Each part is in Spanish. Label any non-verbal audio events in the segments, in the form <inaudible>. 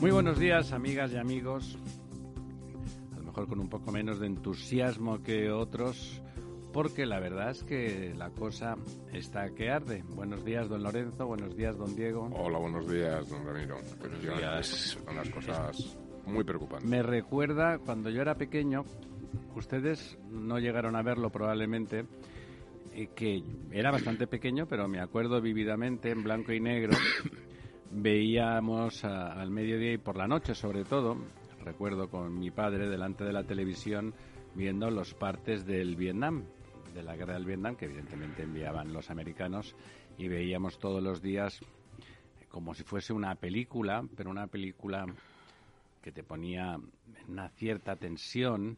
Muy buenos días, amigas y amigos. A lo mejor con un poco menos de entusiasmo que otros, porque la verdad es que la cosa está que arde. Buenos días, don Lorenzo. Buenos días, don Diego. Hola, buenos días, don Ramiro. Buenos días. Son las cosas muy preocupantes. Me recuerda cuando yo era pequeño, ustedes no llegaron a verlo probablemente, eh, que era bastante pequeño, pero me acuerdo vividamente en blanco y negro veíamos al mediodía y por la noche sobre todo, recuerdo con mi padre delante de la televisión viendo los partes del Vietnam, de la guerra del Vietnam, que evidentemente enviaban los americanos, y veíamos todos los días como si fuese una película, pero una película que te ponía una cierta tensión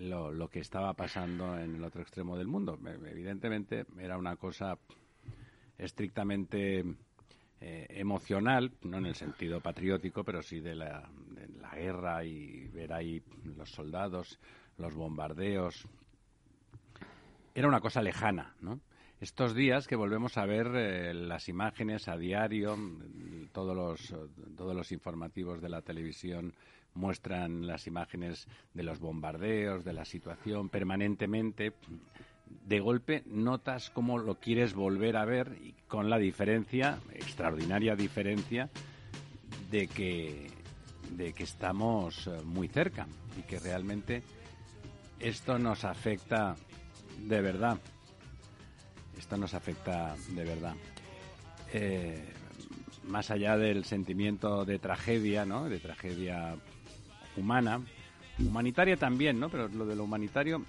lo, lo que estaba pasando en el otro extremo del mundo. Evidentemente era una cosa estrictamente eh, emocional, no en el sentido patriótico, pero sí de la, de la, guerra y ver ahí los soldados, los bombardeos. Era una cosa lejana, ¿no? Estos días que volvemos a ver eh, las imágenes a diario, todos los, todos los informativos de la televisión muestran las imágenes de los bombardeos, de la situación permanentemente de golpe notas cómo lo quieres volver a ver y con la diferencia, extraordinaria diferencia, de que, de que estamos eh, muy cerca y que realmente esto nos afecta de verdad. Esto nos afecta de verdad. Eh, más allá del sentimiento de tragedia, ¿no? De tragedia humana, humanitaria también, ¿no? Pero lo de lo humanitario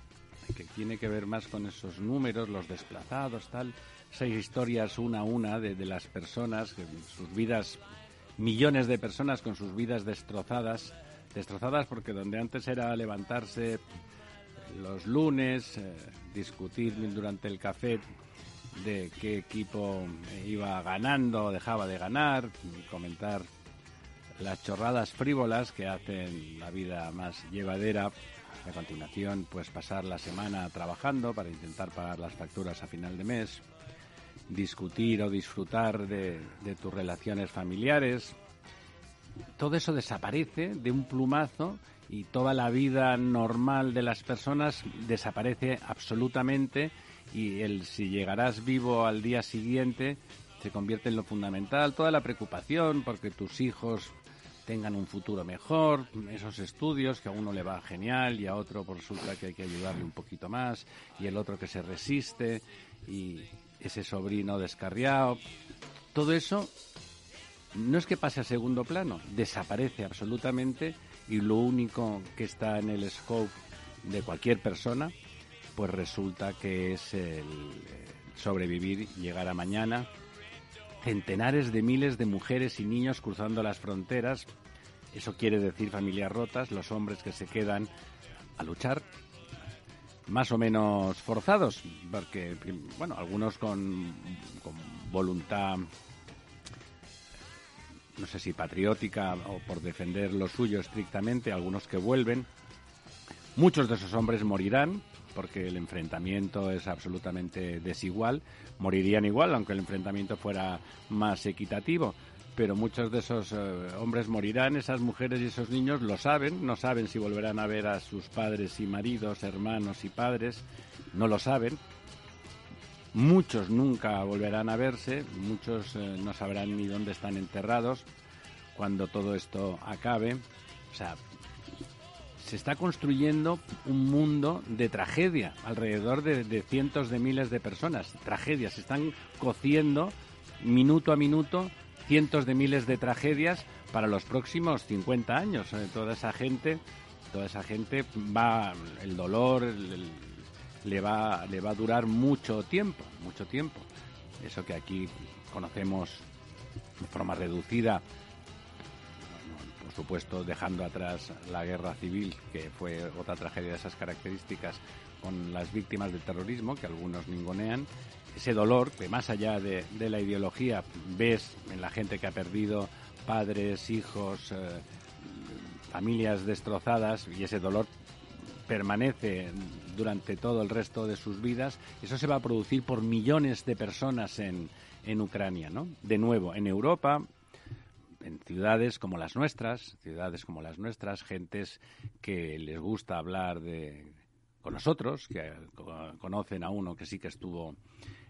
que tiene que ver más con esos números, los desplazados, tal, seis historias una a una de, las personas, sus vidas, millones de personas con sus vidas destrozadas, destrozadas porque donde antes era levantarse los lunes, eh, discutir durante el café de qué equipo iba ganando o dejaba de ganar, comentar las chorradas frívolas que hacen la vida más llevadera a continuación, pues pasar la semana trabajando para intentar pagar las facturas a final de mes, discutir o disfrutar de, tus relaciones familiares. Todo eso desaparece de un plumazo y toda la vida normal de las personas desaparece absolutamente y el si llegarás vivo al día siguiente se convierte en lo fundamental, toda la preocupación porque tus hijos tengan un futuro mejor, esos estudios que a uno le va genial y a otro resulta que hay que ayudarle un poquito más y el otro que se resiste y ese sobrino descarriado. Todo eso no es que pase a segundo plano, desaparece absolutamente y lo único que está en el scope de cualquier persona pues resulta que es el sobrevivir, llegar a mañana, centenares de miles de mujeres y niños cruzando las fronteras. Eso quiere decir familias rotas, los hombres que se quedan a luchar, más o menos forzados, porque, bueno, algunos con, con voluntad, no sé si patriótica o por defender lo suyo estrictamente, algunos que vuelven. Muchos de esos hombres morirán, porque el enfrentamiento es absolutamente desigual. Morirían igual, aunque el enfrentamiento fuera más equitativo. Pero muchos de esos eh, hombres morirán, esas mujeres y esos niños lo saben, no saben si volverán a ver a sus padres y maridos, hermanos y padres, no lo saben. Muchos nunca volverán a verse, muchos eh, no sabrán ni dónde están enterrados cuando todo esto acabe. O sea, se está construyendo un mundo de tragedia alrededor de, cientos de miles de personas. Tragedias, se están cociendo minuto a minuto cientos de miles de tragedias para los próximos 50 años. Eh, toda esa gente, toda esa gente va, el dolor le, va, le va a durar mucho tiempo, mucho tiempo. Eso que aquí conocemos de forma reducida, por supuesto dejando atrás la guerra civil, que fue otra tragedia de esas características, con las víctimas del terrorismo, que algunos ningonean, ese dolor que más allá de, la ideología ves en la gente que ha perdido padres, hijos, eh, familias destrozadas y ese dolor permanece durante todo el resto de sus vidas, eso se va a producir por millones de personas en, en Ucrania, ¿no? De nuevo, en Europa, en ciudades como las nuestras, ciudades como las nuestras, gentes que les gusta hablar de con nosotros, que conocen a uno que sí que estuvo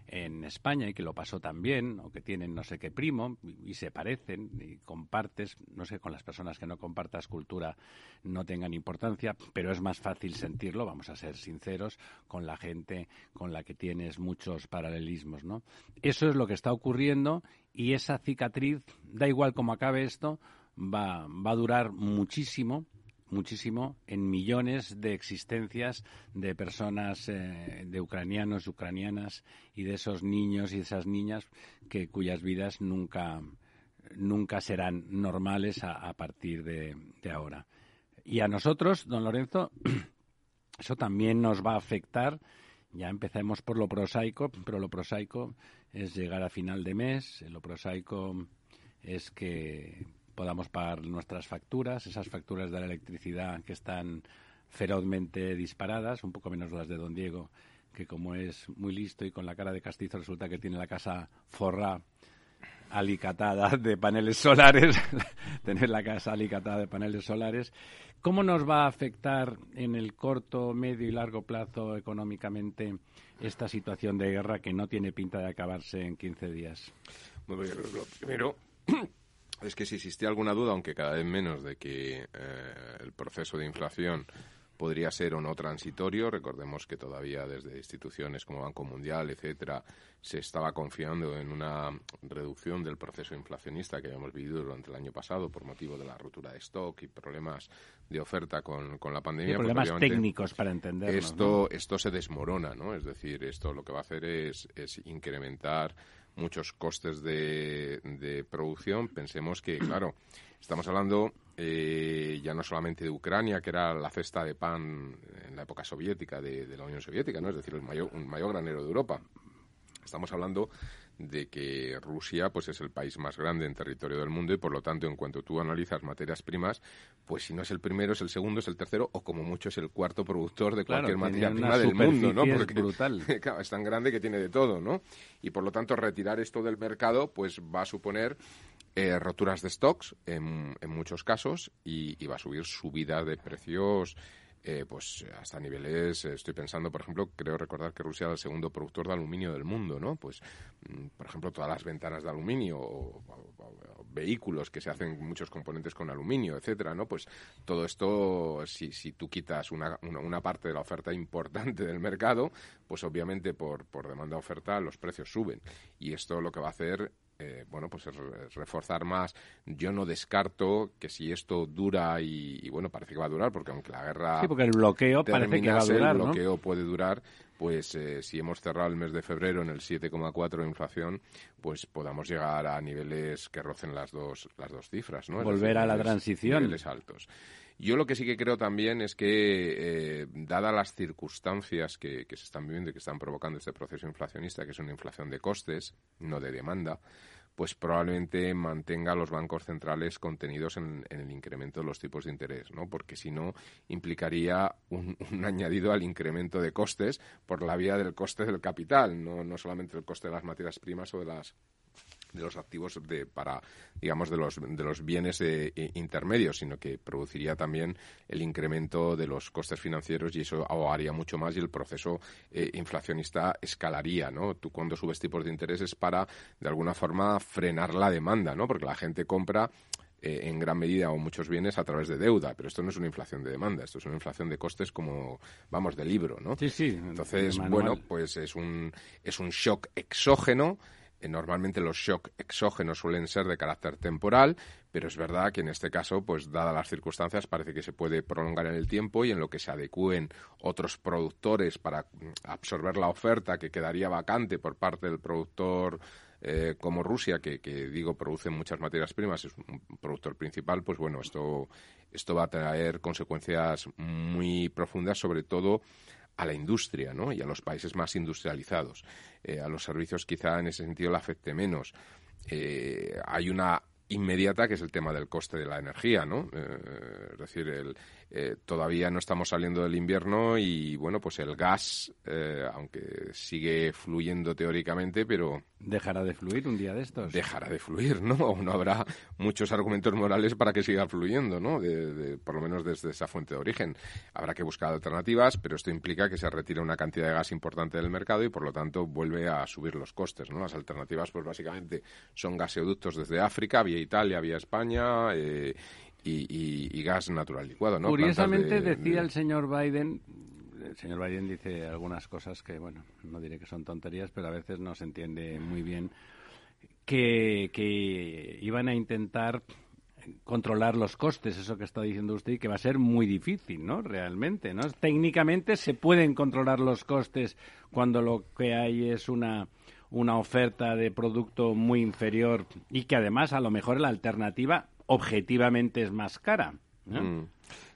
en España y que lo pasó tan bien, o que tienen no sé qué primo, y, se parecen, y compartes, no sé, con las personas que no compartas cultura no tengan importancia, pero es más fácil sentirlo, vamos a ser sinceros, con la gente con la que tienes muchos paralelismos, ¿no? Eso es lo que está ocurriendo y esa cicatriz, da igual cómo acabe esto, va, va a durar muchísimo muchísimo en millones de existencias de personas, eh, de ucranianos, ucranianas y de esos niños y esas niñas que cuyas vidas nunca, nunca serán normales a, partir de, ahora. Y a nosotros, don Lorenzo, <clears throat> eso también nos va a afectar. Ya empecemos por lo prosaico, pero lo prosaico es llegar a final de mes, lo prosaico es que podamos pagar nuestras facturas, esas facturas de la electricidad que están ferozmente disparadas, un poco menos las de don Diego, que como es muy listo y con la cara de castizo resulta que tiene la casa forra alicatada de paneles solares, <laughs> tener la casa alicatada de paneles solares. ¿Cómo nos va a afectar en el corto, medio y largo plazo económicamente esta situación de guerra que no tiene pinta de acabarse en 15 días? Bueno, lo primero es que si existía alguna duda, aunque cada vez menos, de que eh, el proceso de inflación podría ser o no transitorio. Recordemos que todavía desde instituciones como Banco Mundial, etcétera, se estaba confiando en una reducción del proceso inflacionista que habíamos vivido durante el año pasado por motivo de la ruptura de stock y problemas de oferta con, la pandemia. Pues problemas técnicos para entenderlo. Esto, esto se desmorona, ¿no? Es decir, esto lo que va a hacer es, es incrementar muchos costes de, de producción. Pensemos que, <clears throat> claro, estamos hablando eh, ya no solamente de Ucrania, que era la cesta de pan en la época soviética de, de la Unión Soviética, ¿no? es decir, el mayor, un mayor granero de Europa. Estamos hablando de que Rusia pues es el país más grande en territorio del mundo y por lo tanto en cuanto tú analizas materias primas pues si no es el primero es el segundo es el tercero o como mucho es el cuarto productor de cualquier materia prima del mundo no porque <laughs> brutal. es tan grande que tiene de todo no y por lo tanto retirar esto del mercado pues va a suponer eh, roturas de stocks en, en muchos casos y, y va a subir subida de precios eh, pues hasta niveles, eh, estoy pensando, por ejemplo, creo recordar que Rusia es el segundo productor de aluminio del mundo, ¿no? Pues, mm, por ejemplo, todas las ventanas de aluminio o, vehículos que se hacen muchos componentes con aluminio, etcétera, ¿no? Pues todo esto, si, si tú quitas una, una, parte de la oferta importante del mercado, pues obviamente por, por demanda-oferta los precios suben. Y esto lo que va a hacer eh, bueno, pues reforzar más. Yo no descarto que si esto dura y, bueno, parece que va a durar, porque aunque la guerra. Sí, porque el bloqueo parece que va a durar. El bloqueo puede durar, pues eh, si hemos cerrado el mes de febrero en el 7,4 de inflación, pues podamos llegar a niveles que rocen las dos, las dos cifras, ¿no? Volver a la transición. Niveles altos. Yo lo que sí que creo también es que, eh, dadas las circunstancias que, que, se están viviendo y que están provocando este proceso inflacionista, que es una inflación de costes, no de demanda, pues probablemente mantenga a los bancos centrales contenidos en, el incremento de los tipos de interés, ¿no? Porque si no, implicaría un, <laughs> añadido al incremento de costes por la vía del coste del capital, no, no solamente el coste de las materias primas o de las de los activos de, para, digamos, de los, de los bienes eh, intermedios, sino que produciría también el incremento de los costes financieros y eso ahogaría mucho más y el proceso eh, inflacionista escalaría, ¿no? Tú cuando subes tipos de intereses para, de alguna forma, frenar la demanda, ¿no? Porque la gente compra eh, en gran medida o muchos bienes a través de deuda, pero esto no es una inflación de demanda, esto es una inflación de costes como, vamos, de libro, ¿no? Sí, sí. Entonces, bueno, pues es un, es un shock exógeno normalmente los shocks exógenos suelen ser de carácter temporal, pero es verdad que en este caso, pues dadas las circunstancias, parece que se puede prolongar en el tiempo y en lo que se adecúen otros productores para mm, absorber la oferta que quedaría vacante por parte del productor eh, como Rusia, que, digo produce muchas materias primas, es un productor principal, pues bueno, esto, esto va a traer consecuencias muy profundas, sobre todo a la industria ¿no? y a los países más industrializados. Eh, a los servicios quizá en ese sentido le afecte menos. Eh, hay una inmediata que es el tema del coste de la energía, ¿no? Eh, es decir, el, eh, todavía no estamos saliendo del invierno y bueno, pues el gas, aunque sigue fluyendo teóricamente, pero... ¿Dejará de fluir un día de estos? Dejará de fluir, ¿no? <laughs> O no habrá muchos argumentos morales para que siga fluyendo, ¿no? De, por lo menos desde esa fuente de origen. Habrá que buscar alternativas, pero esto implica que se retira una cantidad de gas importante del mercado y por lo tanto vuelve a subir los costes, ¿no? Las alternativas, pues básicamente son gaseoductos desde África, vía Italia, vía España, eh, y, gas natural licuado. ¿no? Curiosamente decía el señor Biden, el señor Biden dice algunas cosas que, bueno, no diré que son tonterías, pero a veces no se entiende muy bien, que, que iban a intentar controlar los costes, eso que está diciendo usted, que va a ser muy difícil, ¿no? Realmente, ¿no? Técnicamente se pueden controlar los costes cuando lo que hay es una una oferta de producto muy inferior y que además a lo mejor la alternativa objetivamente es más cara. Mm.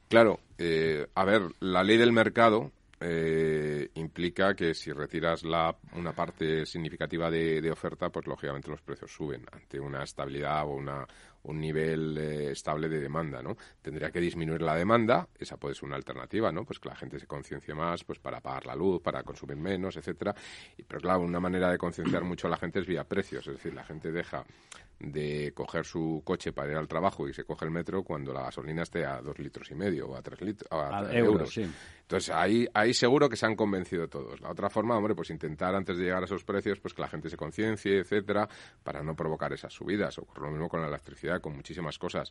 Claro, eh, a ver, la ley del mercado eh, implica que si retiras la, una parte significativa de, oferta, pues lógicamente los precios suben ante una estabilidad o una, un nivel eh, estable de demanda, ¿no? Tendría que disminuir la demanda, esa puede ser una alternativa, ¿no? Pues que la gente se conciencie más, pues para pagar la luz, para consumir menos, etcétera. Pero claro, una manera de concienciar mucho a la gente es vía precios, es decir, la gente deja de coger su coche para ir al trabajo y se coge el metro cuando la gasolina esté a dos litros y medio o a tres litros a, euros. Entonces ahí, ahí seguro que se han convencido todos. La otra forma, hombre, pues intentar antes de llegar a esos precios, pues que la gente se conciencie, etcétera, para no provocar esas subidas. O lo mismo con la electricidad, con muchísimas cosas.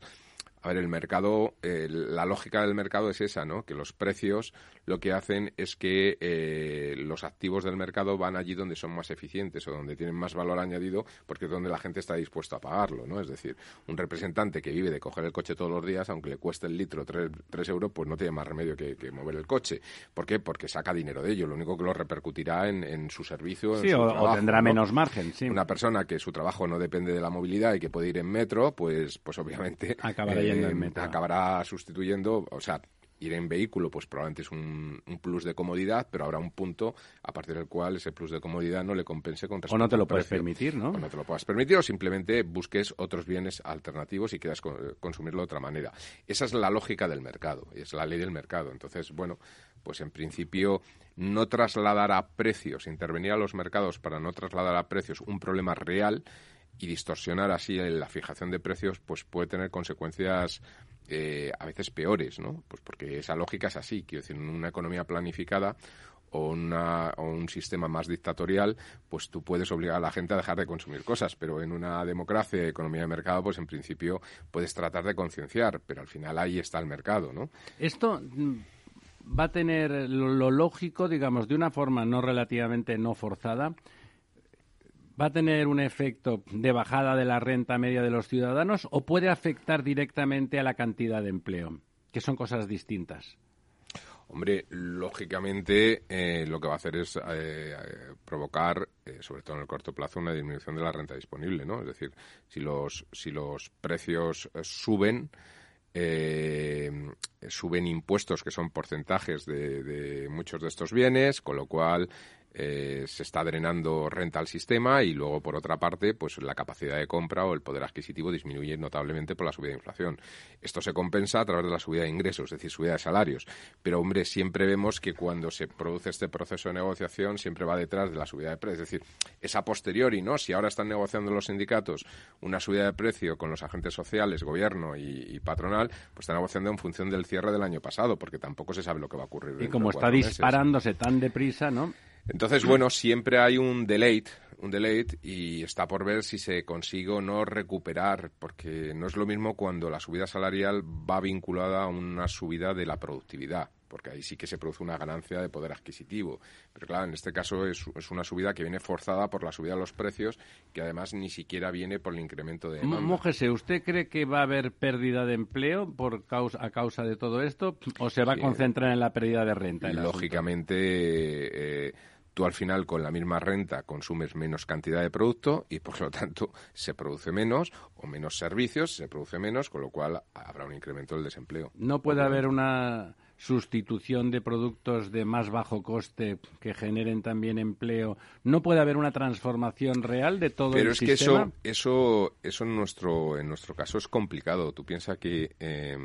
A ver, el mercado, eh, la lógica del mercado es esa, ¿no? Que los precios lo que hacen es que eh, los activos del mercado van allí donde son más eficientes o donde tienen más valor añadido, porque es donde la gente está dispuesta a pagarlo, ¿no? Es decir, un representante que vive de coger el coche todos los días, aunque le cueste el litro 3, euros, pues no tiene más remedio que, mover el coche. ¿Por qué? Porque saca dinero de ello. Lo único que lo repercutirá en, su servicio. Sí, o, tendrá menos margen, sí. Una persona que su trabajo no depende de la movilidad y que puede ir en metro, pues, pues obviamente. Acabará <laughs> eh, acabará sustituyendo, o sea, ir en vehículo, pues probablemente es un, plus de comodidad, pero habrá un punto a partir del cual ese plus de comodidad no le compense con O no te lo puedes permitir, ¿no? O no te lo puedas permitir o simplemente busques otros bienes alternativos y quieras consumirlo de otra manera. Esa es la lógica del mercado, es la ley del mercado. Entonces, bueno, pues en principio no trasladar a precios, intervenir a los mercados para no trasladar a precios un problema real y distorsionar así la fijación de precios, pues puede tener consecuencias eh, a veces peores, ¿no? Pues porque esa lógica es así. Quiero decir, en una economía planificada o, una, un sistema más dictatorial, pues tú puedes obligar a la gente a dejar de consumir cosas, pero en una democracia, economía de mercado, pues en principio puedes tratar de concienciar, pero al final ahí está el mercado, ¿no? Esto mm, va a tener lo lógico, digamos, de una forma no relativamente no forzada, va a tener un efecto de bajada de la renta media de los ciudadanos o puede afectar directamente a la cantidad de empleo, que son cosas distintas? Hombre, lógicamente eh, lo que va a hacer es eh, provocar, eh, sobre todo en el corto plazo, una disminución de la renta disponible, ¿no? Es decir, si los, si los precios suben, suben impuestos que son porcentajes de, de, muchos de estos bienes, con lo cual eh, se está drenando renta al sistema y luego, por otra parte, pues la capacidad de compra o el poder adquisitivo disminuye notablemente por la subida de inflación. Esto se compensa a través de la subida de ingresos, es decir, subida de salarios. Pero, hombre, siempre vemos que cuando se produce este proceso de negociación siempre va detrás de la subida de precios. Es decir, es a posteriori, ¿no? Si ahora están negociando los sindicatos una subida de precio con los agentes sociales, gobierno y, patronal, pues están negociando en función del cierre del año pasado, porque tampoco se sabe lo que va a ocurrir. Y como está disparándose tan deprisa, ¿no? Entonces, bueno, siempre hay un delay, un delay y está por ver si se consigue o no recuperar, porque no es lo mismo cuando la subida salarial va vinculada a una subida de la productividad, porque ahí sí que se produce una ganancia de poder adquisitivo. Pero claro, en este caso es, una subida que viene forzada por la subida de los precios, que además ni siquiera viene por el incremento de demanda. Mójese, ¿usted cree que va a haber pérdida de empleo por causa, a causa de todo esto o se va a concentrar en la pérdida de renta? Lógicamente... Eh, tú al final con la misma renta consumes menos cantidad de producto y por lo tanto se produce menos o menos servicios, se produce menos, con lo cual habrá un incremento del desempleo. No puede haber una sustitución de productos de más bajo coste que generen también empleo, ¿no puede haber una transformación real de todo Pero el es sistema? que eso, eso, eso en nuestro, en nuestro caso es complicado. Tú piensas que eh,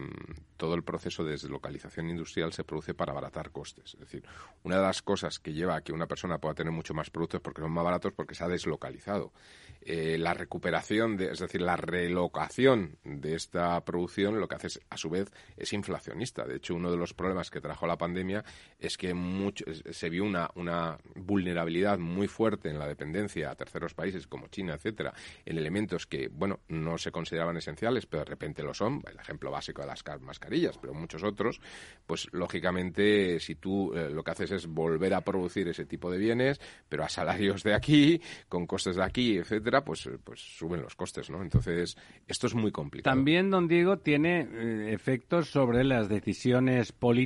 todo el proceso de deslocalización industrial se produce para abaratar costes. Es decir, una de las cosas que lleva a que una persona pueda tener mucho más productos porque son más baratos porque se ha deslocalizado. Eh, la recuperación, de, es decir, la relocación de esta producción, lo que hace es, a su vez es inflacionista. De hecho, uno de los problemas que trajo la pandemia es que mucho, se vio una, una vulnerabilidad muy fuerte en la dependencia a terceros países como China, etcétera, en elementos que, bueno, no se consideraban esenciales, pero de repente lo son. El ejemplo básico de las mascarillas, pero muchos otros, pues lógicamente, si tú eh, lo que haces es volver a producir ese tipo de bienes, pero a salarios de aquí, con costes de aquí, etcétera, pues, pues suben los costes, ¿no? Entonces, esto es muy complicado. También, don Diego, tiene eh, efectos sobre las decisiones políticas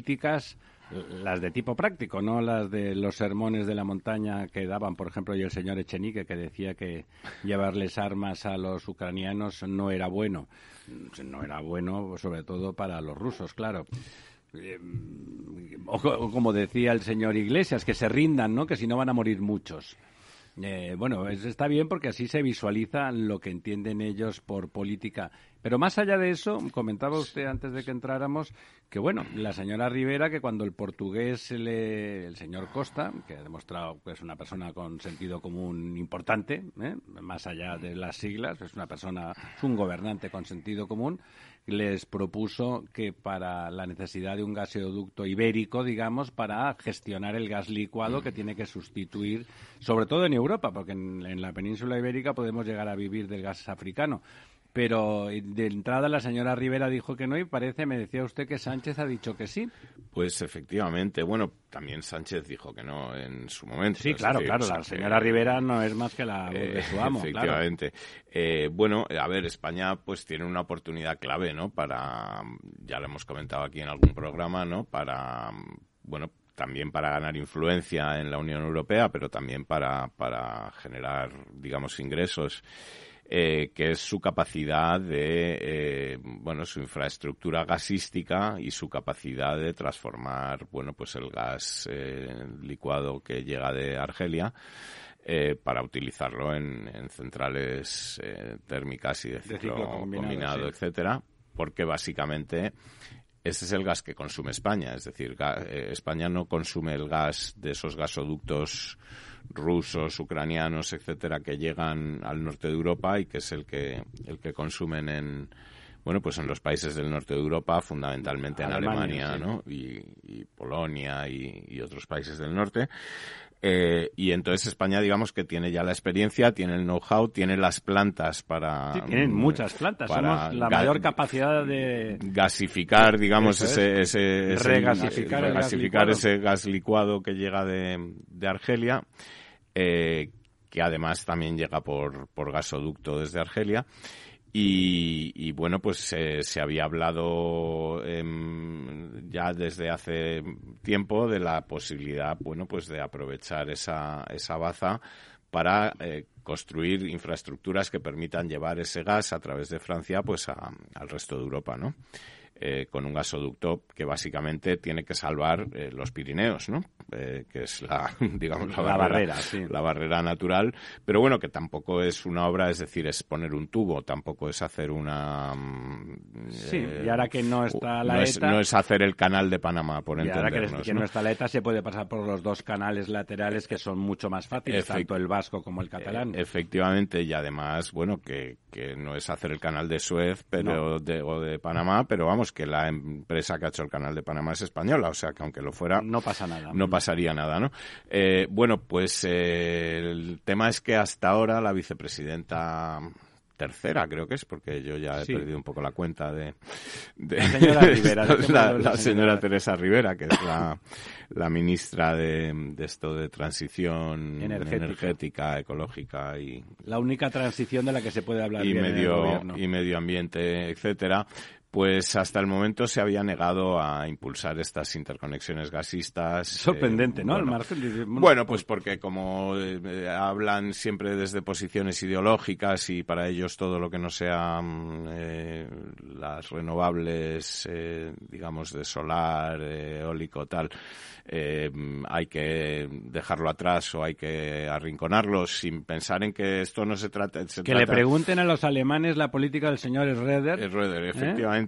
las de tipo práctico, no las de los sermones de la montaña que daban, por ejemplo, y el señor Echenique, que decía que llevarles armas a los ucranianos no era bueno. No era bueno, sobre todo para los rusos, claro. Eh, o como decía el señor Iglesias, que se rindan, ¿no? Que si no van a morir muchos. Eh, bueno, está bien porque así se visualiza lo que entienden ellos por política. Pero más allá de eso, comentaba usted antes de que entráramos que, bueno, la señora Rivera, que cuando el portugués, le, el señor Costa, que ha demostrado que es una persona con sentido común importante, ¿eh? más allá de las siglas, es una persona, es un gobernante con sentido común, les propuso que para la necesidad de un gasoducto ibérico, digamos, para gestionar el gas licuado que tiene que sustituir, sobre todo en Europa, porque en, en la península ibérica podemos llegar a vivir del gas africano pero de entrada la señora Rivera dijo que no y parece, me decía usted que Sánchez ha dicho que sí. Pues efectivamente, bueno, también Sánchez dijo que no en su momento. Sí, claro, claro, la señora Rivera no es más que la voz de su amo. Efectivamente. Eh, bueno, a ver, España pues tiene una oportunidad clave, ¿no? Para, ya lo hemos comentado aquí en algún programa, ¿no? Para, bueno, también para ganar influencia en la Unión Europea, pero también para, para generar, digamos, ingresos eh, que es su capacidad de, eh, bueno, su infraestructura gasística y su capacidad de transformar, bueno, pues el gas eh, licuado que llega de Argelia. Eh, para utilizarlo en, en centrales eh, térmicas y de ciclo, de ciclo combinado, combinado sí. etcétera, porque básicamente ese es el gas que consume España, es decir, eh, España no consume el gas de esos gasoductos rusos, ucranianos, etcétera, que llegan al norte de Europa y que es el que el que consumen en bueno, pues en los países del norte de Europa, fundamentalmente en Alemania, Alemania sí. ¿no? Y, y Polonia y, y, otros países del norte. Eh, y entonces España, digamos que tiene ya la experiencia, tiene el know-how, tiene las plantas para. Sí, tienen muchas plantas. Para Somos la mayor capacidad de. Gasificar, digamos, ese, es. ese, ese, Regasificar, regasificar ese gas licuado que llega de, de Argelia, eh, que además también llega por, por gasoducto desde Argelia. Y, y, bueno, pues se había hablado eh, ya desde hace tiempo de la posibilidad, bueno, pues de aprovechar esa, esa baza para eh, construir infraestructuras que permitan llevar ese gas a través de Francia, pues a, al resto de Europa, ¿no? Eh, con un gasoducto que básicamente tiene que salvar eh, los Pirineos, ¿no? Eh, que es la, <laughs> digamos, la, la barrera, barrera sí. la barrera natural, pero bueno, que tampoco es una obra, es decir, es poner un tubo, tampoco es hacer una... Sí, y ahora que no está la no ETA... Es, no es hacer el canal de Panamá, por y entendernos. ahora que, que ¿no? no está la ETA se puede pasar por los dos canales laterales que son mucho más fáciles, Efect tanto el vasco como el catalán. Eh, efectivamente, y además, bueno, que, que no es hacer el canal de Suez pero No. de, o de Panamá, pero vamos, que la empresa que ha hecho el canal de Panamá es española, o sea que aunque lo fuera, No pasa nada. no pasaría nada, ¿no? Eh, bueno, pues eh, el tema es que hasta ahora la vicepresidenta tercera, creo que es, porque yo ya he Sí. perdido un poco la cuenta de, de- La señora <laughs> Rivera, la, señora. Teresa Rivera, que es la, la ministra de, de esto de transición Energética. energética, ecológica y, La única transición de la que se puede hablar y bien en el medio gobierno. y medio ambiente etcétera pues hasta el momento se había negado a impulsar estas interconexiones gasistas. Sorprendente, ¿no? Bueno, bueno, pues porque como hablan siempre desde posiciones ideológicas y para ellos todo lo que no sean las renovables, digamos, de solar, eólico, tal, eh, hay que dejarlo atrás o hay que arrinconarlo sin pensar en que esto no se trata... que le pregunten a los alemanes la política del señor Schroeder. Schroeder, ¿eh?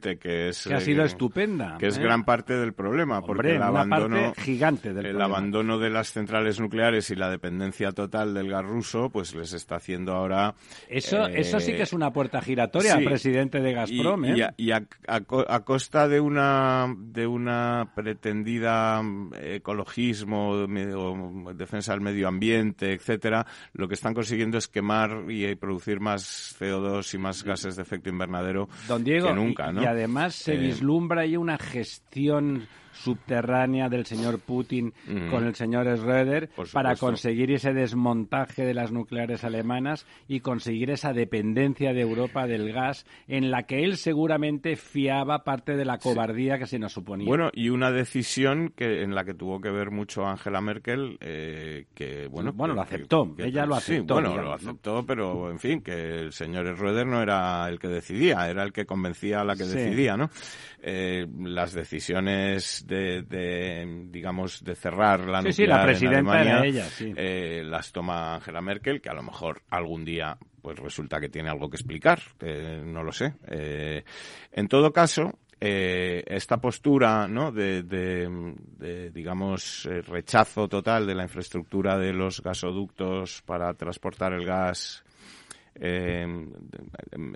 Que es... Que ha sido estupenda. Que es ¿eh? gran parte del problema, porque el abandono... gigante del El abandono de las centrales nucleares y la dependencia total del gas ruso, pues les está haciendo ahora... Eso, eso sí que es una puerta giratoria al presidente de Gazprom, Y, a, y a, a, costa de una, de una pretendida ecologismo o defensa del medio ambiente, etcétera, lo que están consiguiendo es quemar y producir más CO2 y más gases de efecto invernadero que nunca, y, además se vislumbra ahí una gestión subterránea del señor Putin con el señor Schröder para conseguir ese desmontaje de las nucleares alemanas y conseguir esa dependencia de Europa del gas en la que él seguramente fiaba parte de la cobardía que se nos suponía. Bueno, y una decisión que en la que tuvo que ver mucho Angela Merkel, eh, que bueno, bueno, lo aceptó, ella lo aceptó. bueno, lo aceptó, pero en fin, que el señor Schröder no era el que decidía, era el que convencía a la que decidía, ¿no? Eh, las decisiones de, digamos, de cerrar la sí, la presidenta ella, eh, las toma Angela Merkel, que a lo mejor algún día pues resulta que tiene algo que explicar, no lo sé. Eh, en todo caso, esta postura ¿no? de, digamos, rechazo total de la infraestructura de los gasoductos para transportar el gas eh,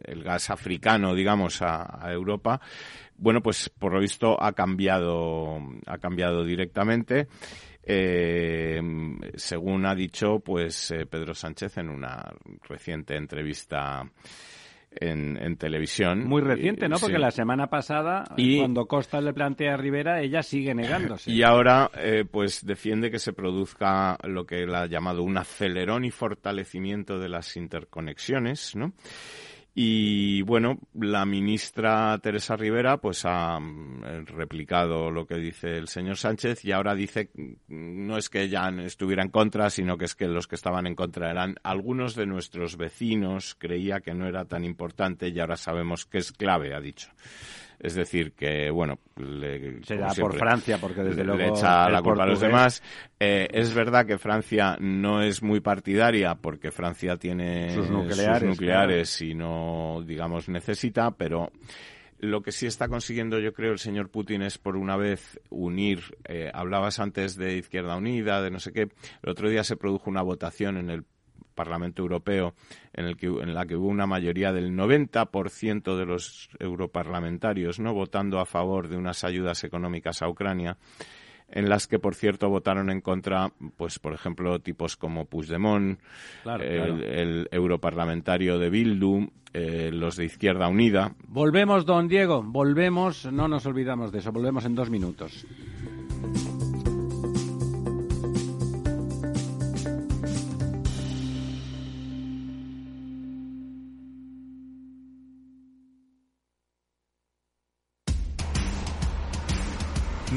el gas africano, digamos, a, Europa, bueno, pues por lo visto ha cambiado, ha cambiado directamente. Eh, según ha dicho, pues eh, Pedro Sánchez en una reciente entrevista en, televisión. Muy reciente, ¿no? Porque la semana pasada, cuando Costa le plantea a Rivera, ella sigue negándose. Y ahora, eh, pues defiende que se produzca lo que él ha llamado un acelerón y fortalecimiento de las interconexiones, ¿no? Y bueno, la ministra Teresa Rivera pues ha mm, replicado lo que dice el señor Sánchez y ahora dice no es que ella estuviera en contra, sino que es que los que estaban en contra eran algunos de nuestros vecinos, creía que no era tan importante y ahora sabemos que es clave, ha dicho. Es decir, que, bueno, le, será por Francia, porque desde luego. Le echa la culpa a los demás. Eh, es verdad que Francia no es muy partidaria, porque Francia tiene sus nucleares, y no, digamos, necesita, pero. Lo que sí está consiguiendo, yo creo, el señor Putin es por una vez unir. Eh, hablabas antes de Izquierda Unida, de no sé qué. El otro día se produjo una votación en el Parlamento Europeo en, el que, en la que hubo una mayoría del 90% de los europarlamentarios no votando a favor de unas ayudas económicas a Ucrania en las que, por cierto, votaron en contra, pues, por ejemplo, tipos como Puigdemont, el, europarlamentario de Bildu, eh, los de Izquierda Unida. Volvemos, don Diego, volvemos, no nos olvidamos de eso, volvemos en dos minutos.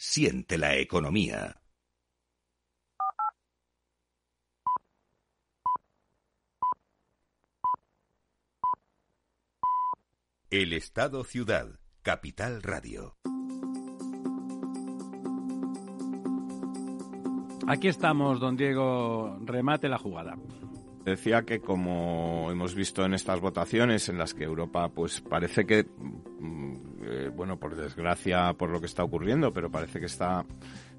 Siente la economía. El Estado Ciudad. Capital Radio. Aquí estamos, don Diego. Remate la jugada decía que como hemos visto en estas votaciones en las que Europa pues parece que mm, eh, bueno por desgracia por lo que está ocurriendo pero parece que está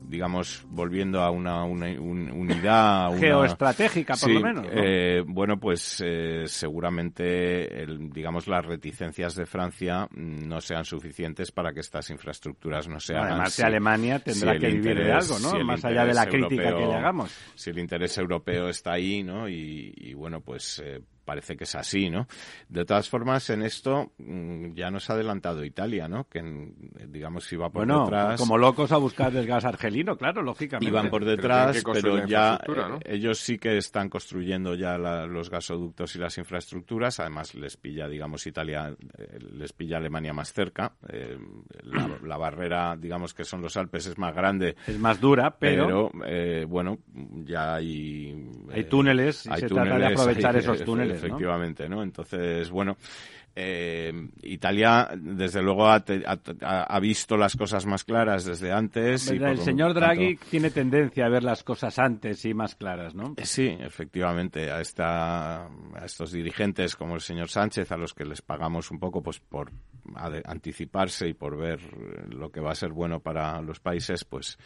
digamos, volviendo a una, unidad... Geoestratégica, por lo menos. Eh, bueno, pues eh, seguramente, digamos, las reticencias de Francia no sean suficientes para que estas infraestructuras no sean... Además, de Alemania tendrá que vivir de algo, ¿no? Más allá de la crítica que le hagamos. Si el interés europeo está ahí, ¿no? Y, bueno, pues... Eh, parece que es así, ¿no? De todas formas, en esto mm, ya nos ha adelantado Italia, ¿no? Que, digamos, iba por bueno, detrás... como locos a buscar el gas claro, lógicamente. Iban por detrás, pero, ya ellos sí que están construyendo ya los gasoductos y las infraestructuras. Además, les pilla, digamos, Italia, eh, les pilla Alemania más cerca. Eh, la, barrera, digamos, que son los Alpes es más grande. Es más dura, pero... Eh, bueno, ya hay... Hay túneles y se trata de <laughs> aprovechar esos túneles efectivamente, ¿no? Entonces, bueno, eh, Italia, desde luego, ha, visto las cosas más claras desde antes. el señor Draghi tiene tendencia a ver las cosas antes y más claras, ¿no? Eh, sí, efectivamente. A, esta, a estos dirigentes como el señor Sánchez, a los que les pagamos un poco pues por anticiparse y por ver lo que va a ser bueno para los países, pues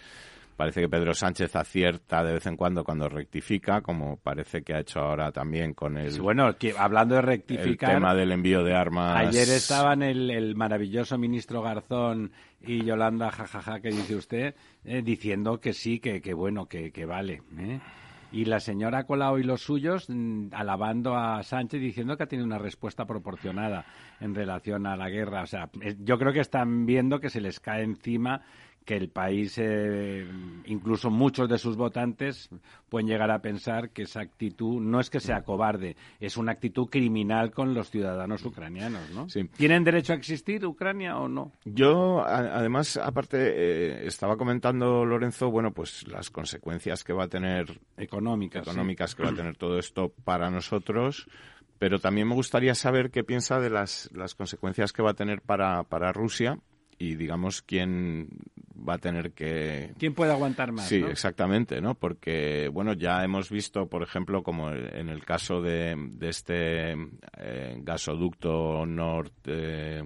Parece que Pedro Sánchez acierta de vez en cuando cuando rectifica, como parece que ha hecho ahora también con el. bueno, hablando de rectificar. El tema del envío de armas. Ayer estaban el, el maravilloso ministro Garzón y Yolanda, jajaja, que dice usted, eh, diciendo que sí, que, que bueno, que, que vale. ¿eh? Y la señora Colau y los suyos mm, alabando a Sánchez diciendo que ha tenido una respuesta proporcionada en relación a la guerra. O sea, yo creo que están viendo que se les cae encima que el país, eh, incluso muchos de sus votantes, pueden llegar a pensar que esa actitud no es que sea cobarde, es una actitud criminal con los ciudadanos ucranianos, ¿no? ¿Tienen derecho a existir Ucrania o no? Yo, además, aparte, eh, estaba comentando Lorenzo, bueno, pues las consecuencias que va a tener económicas, económicas que va a tener <clears throat> todo esto para nosotros pero también me gustaría saber qué piensa de las, las consecuencias que va a tener para, para Rusia y digamos quién va a tener que quién puede aguantar más sí exactamente no porque bueno ya hemos visto por ejemplo como en el caso de, de este eh, gasoducto Nord eh,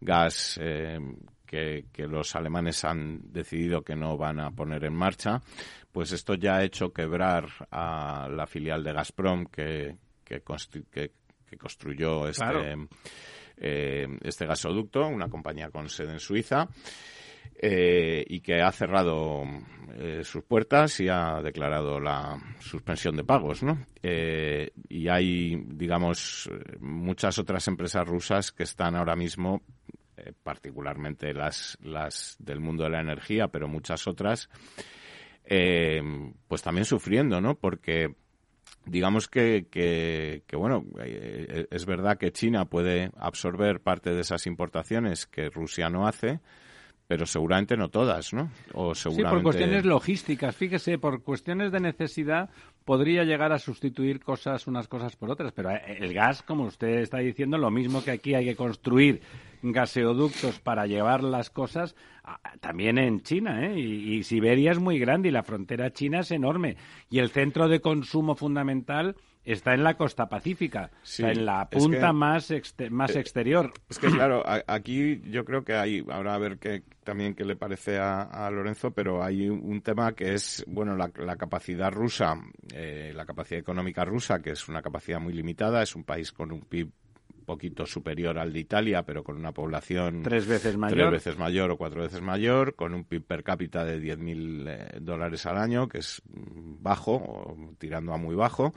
Gas eh, que, que, los alemanes han decidido que no van a poner en marcha pues esto ya ha hecho quebrar a la filial de Gazprom que que, que, construyó este eh, este gasoducto, una compañía con sede en Suiza. Eh, y que ha cerrado eh, sus puertas y ha declarado la suspensión de pagos, ¿no? y hay, digamos, muchas otras empresas rusas que están ahora mismo, particularmente las, del mundo de la energía, pero muchas otras, pues también sufriendo, ¿no? Porque digamos que, que, bueno, eh, es verdad que China puede absorber parte de esas importaciones que Rusia no hace, pero seguramente no todas, ¿no? O seguramente... Sí, por cuestiones logísticas. Fíjese, por cuestiones de necesidad podría llegar a sustituir cosas unas cosas por otras, pero eh, el gas, como usted está diciendo, lo mismo que aquí hay que construir gaseoductos para llevar las cosas, también en China, ¿eh? Y, Siberia es muy grande y la frontera china es enorme. Y el centro de consumo fundamental está en la costa pacífica, en la punta más, más eh, exterior. Es que claro, <laughs> aquí yo creo que hay, ahora a ver qué también qué le parece a, Lorenzo, pero hay un, tema que es, bueno, la, capacidad rusa, eh, la capacidad económica rusa, que es una capacidad muy limitada, es un país con un PIB poquito superior al de Italia, pero con una población tres veces mayor, tres veces mayor o cuatro veces mayor, con un PIB per cápita de 10.000 eh, dólares al año, que es bajo, tirando a muy bajo,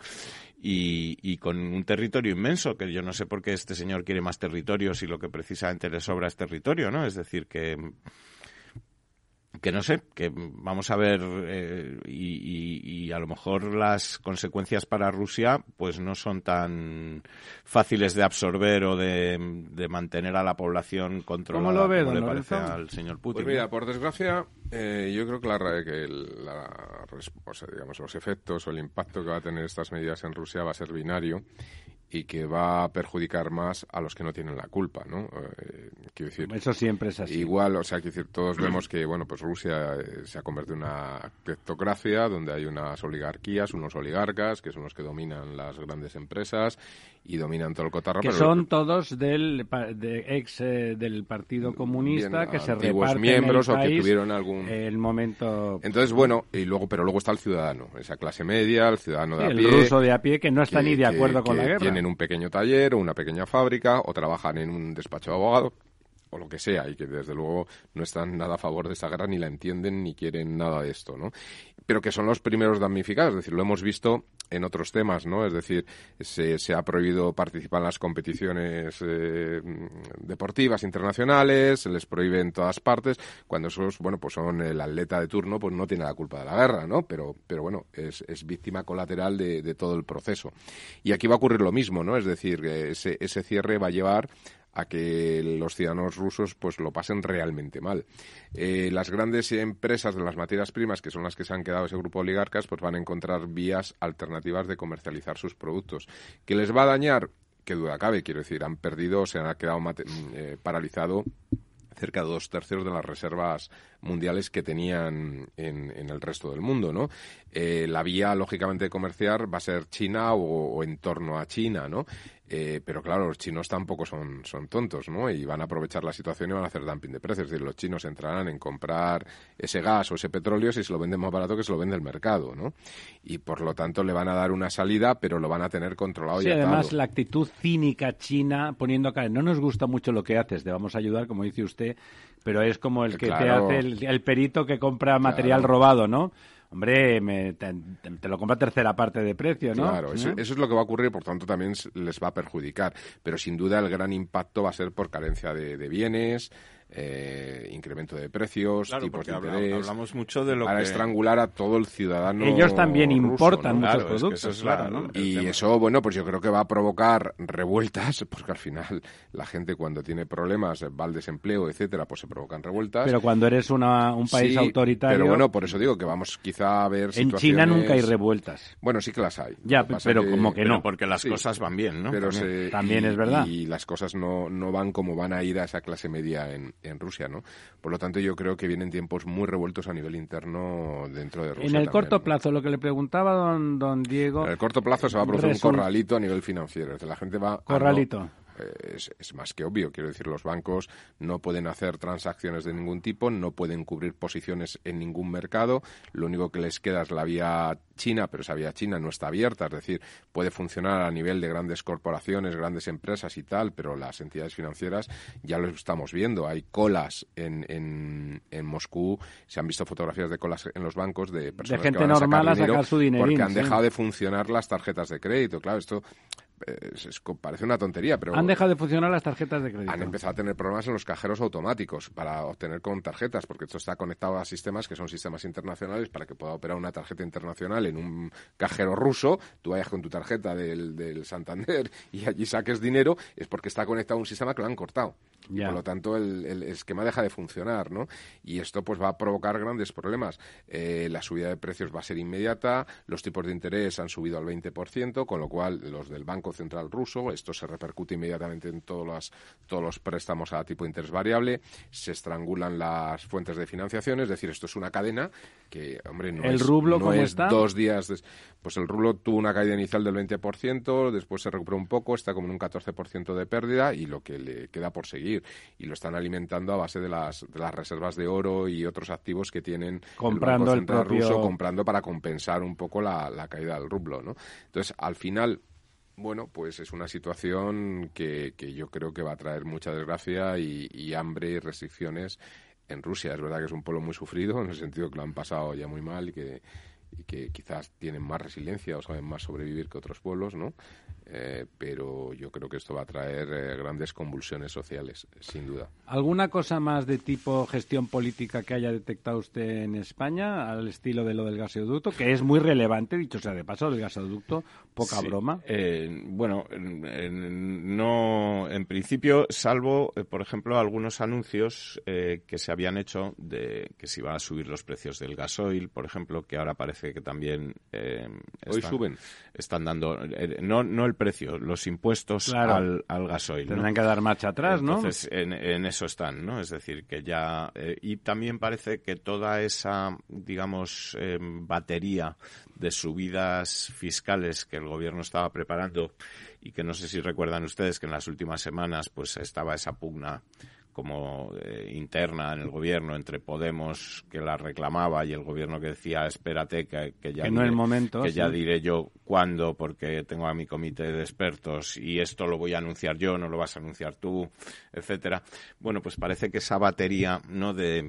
y, y, con un territorio inmenso, que yo no sé por qué este señor quiere más territorio si lo que precisamente le sobra es territorio, ¿no? Es decir, que que no sé, que vamos a ver eh, y, a lo mejor las consecuencias para Rusia pues no son tan fáciles de absorber o de, mantener a la población controlada ¿Cómo lo ve, como le parece al señor Putin. Pues mira, por desgracia, eh, yo creo que, la, que la, digamos, los efectos o el impacto que va a tener estas medidas en Rusia va a ser binario y que va a perjudicar más a los que no tienen la culpa, ¿no? Eh, quiero decir, Eso siempre es así. Igual, o sea, quiero decir, todos vemos que, bueno, pues Rusia eh, se ha convertido en una cleptocracia donde hay unas oligarquías, unos oligarcas, que son los que dominan las grandes empresas y dominan todo el cotarro. Que son todos del de ex eh, del Partido Comunista que se reparten miembros el o que tuvieron algún el momento. Entonces bueno y luego pero luego está el ciudadano esa clase media el ciudadano de a pie el ruso de a pie que no está ni de acuerdo con la guerra. Tienen un pequeño taller o una pequeña fábrica o trabajan en un despacho de abogado o lo que sea, y que desde luego no están nada a favor de esta guerra, ni la entienden, ni quieren nada de esto, ¿no? Pero que son los primeros damnificados, es decir, lo hemos visto en otros temas, ¿no? Es decir, se, se ha prohibido participar en las competiciones eh, deportivas internacionales, se les prohíbe en todas partes, cuando esos, bueno, pues son el atleta de turno, pues no tiene la culpa de la guerra, ¿no? Pero, pero bueno, es, es víctima colateral de, de, todo el proceso. Y aquí va a ocurrir lo mismo, ¿no? Es decir, ese, ese cierre va a llevar a que los ciudadanos rusos pues lo pasen realmente mal. Eh, las grandes empresas de las materias primas, que son las que se han quedado ese grupo de oligarcas, pues van a encontrar vías alternativas de comercializar sus productos. ¿Que les va a dañar? Que duda cabe, quiero decir, han perdido, se han quedado eh, paralizado cerca de dos tercios de las reservas mundiales que tenían en, el resto del mundo, ¿no? Eh, la vía, lógicamente, de comerciar va a ser China o, o, en torno a China, ¿no? Eh, pero claro, los chinos tampoco son, son tontos, ¿no? Y van a aprovechar la situación y van a hacer dumping de precios. Es decir, los chinos entrarán en comprar ese gas o ese petróleo si se lo venden más barato que se lo vende el mercado, ¿no? Y por lo tanto le van a dar una salida, pero lo van a tener controlado sí, y además la actitud cínica china poniendo acá, no nos gusta mucho lo que haces, te vamos a ayudar, como dice usted, pero es como el que te hace el, perito que compra material robado, ¿no? hombre, me, te, lo compra tercera parte de precio, ¿no? Claro, eso, es lo que va a ocurrir, por tanto también les va a perjudicar. Pero sin duda el gran impacto va a ser por carencia de, de bienes, eh, incremento de precios, tipos de interés. Hablamos mucho de lo para estrangular a todo el ciudadano. Ellos también importan muchos productos, claro. Y eso, bueno, pues yo creo que va a provocar revueltas, <laughs> porque al final la gente cuando tiene problemas, va al desempleo, etcétera, pues se provocan revueltas. Pero cuando eres una, un país autoritario. Pero bueno, por eso digo que vamos quizá a ver. En China nunca hay revueltas. Bueno, sí que las hay. Ya, pero como que no. porque las cosas van bien, ¿no? Pero también, es verdad. Y las cosas no, no van como van a ir a esa clase media en, en Rusia, ¿no? Por lo tanto, yo creo que vienen tiempos muy revueltos a nivel interno dentro de Rusia. En el corto plazo, lo que le preguntaba don, don Diego. En el corto plazo se va a producir un corralito a nivel financiero. la gente va. Corralito. Es, más que obvio. Quiero decir, los bancos no pueden hacer transacciones de ningún tipo, no pueden cubrir posiciones en ningún mercado. Lo único que les queda es la vía China, pero esa vía China no está abierta. Es decir, puede funcionar a nivel de grandes corporaciones, grandes empresas y tal, pero las entidades financieras ya lo estamos viendo. Hay colas en, en, Moscú. Se han visto fotografías de colas en los bancos de personas gente que van normal a sacar, su dinero porque han dejado de funcionar las tarjetas de crédito. Claro, esto parece una tontería, pero... Han dejado de funcionar las tarjetas de crédito. Han empezado a tener problemas en los cajeros automáticos para obtener con tarjetas, porque esto está conectado a sistemas que son sistemas internacionales para que pueda operar una tarjeta internacional en un cajero ruso, tú vayas con tu tarjeta del, del Santander y allí saques dinero, es porque está conectado a un sistema que lo han cortado. Por lo tanto, el, esquema deja de funcionar, ¿no? Y esto pues va a provocar grandes problemas. Eh, la subida de precios va a ser inmediata, los tipos de interés han subido al 20%, con lo cual los del Banco Central ruso, esto se repercute inmediatamente en todos todos los préstamos a tipo de interés variable, se estrangulan las fuentes de financiación, es decir, esto es una cadena que, hombre, no ¿El es, rublo no es dos días... pues el rublo tuvo una caída inicial del 20%, después se recuperó un poco, está como en un 14% de pérdida y lo que le queda por seguir. Y lo están alimentando a base de las, de las reservas de oro y otros activos que tienen comprando el, Banco ruso comprando para compensar un poco la, la caída del rublo, ¿no? Entonces, al final bueno, pues es una situación que, que, yo creo que va a traer mucha desgracia y, y, hambre y restricciones en Rusia. Es verdad que es un pueblo muy sufrido, en el sentido que lo han pasado ya muy mal y que, y que quizás tienen más resiliencia o saben más sobrevivir que otros pueblos, ¿no? Eh, pero yo creo que esto va a traer eh, grandes convulsiones sociales, sin duda. ¿Alguna cosa más de tipo gestión política que haya detectado usted en España, al estilo de lo del gasoducto, que es muy relevante, dicho sea de paso, el gasoducto, poca broma? Eh, bueno, no, en principio, salvo, por ejemplo, algunos anuncios que se habían hecho de que se iba a subir los precios del gasoil, por ejemplo, que ahora parece que también hoy suben, están dando no no el precio, los impuestos al, al, gasoil. Tendrán que dar marcha atrás, ¿no? Entonces, en, eso están, ¿no? Es decir, que ya... Eh, y también parece que toda esa, digamos, em, batería de subidas fiscales que el gobierno estaba preparando y que no sé si recuerdan ustedes que en las últimas semanas pues estaba esa pugna como eh, interna en el gobierno entre Podemos que la reclamaba y el gobierno que decía espérate que, ya no diré, momento, que ya diré yo cuándo porque tengo a mi comité de expertos y esto lo voy a anunciar yo no lo vas a anunciar tú etcétera. Bueno pues parece que esa batería no de,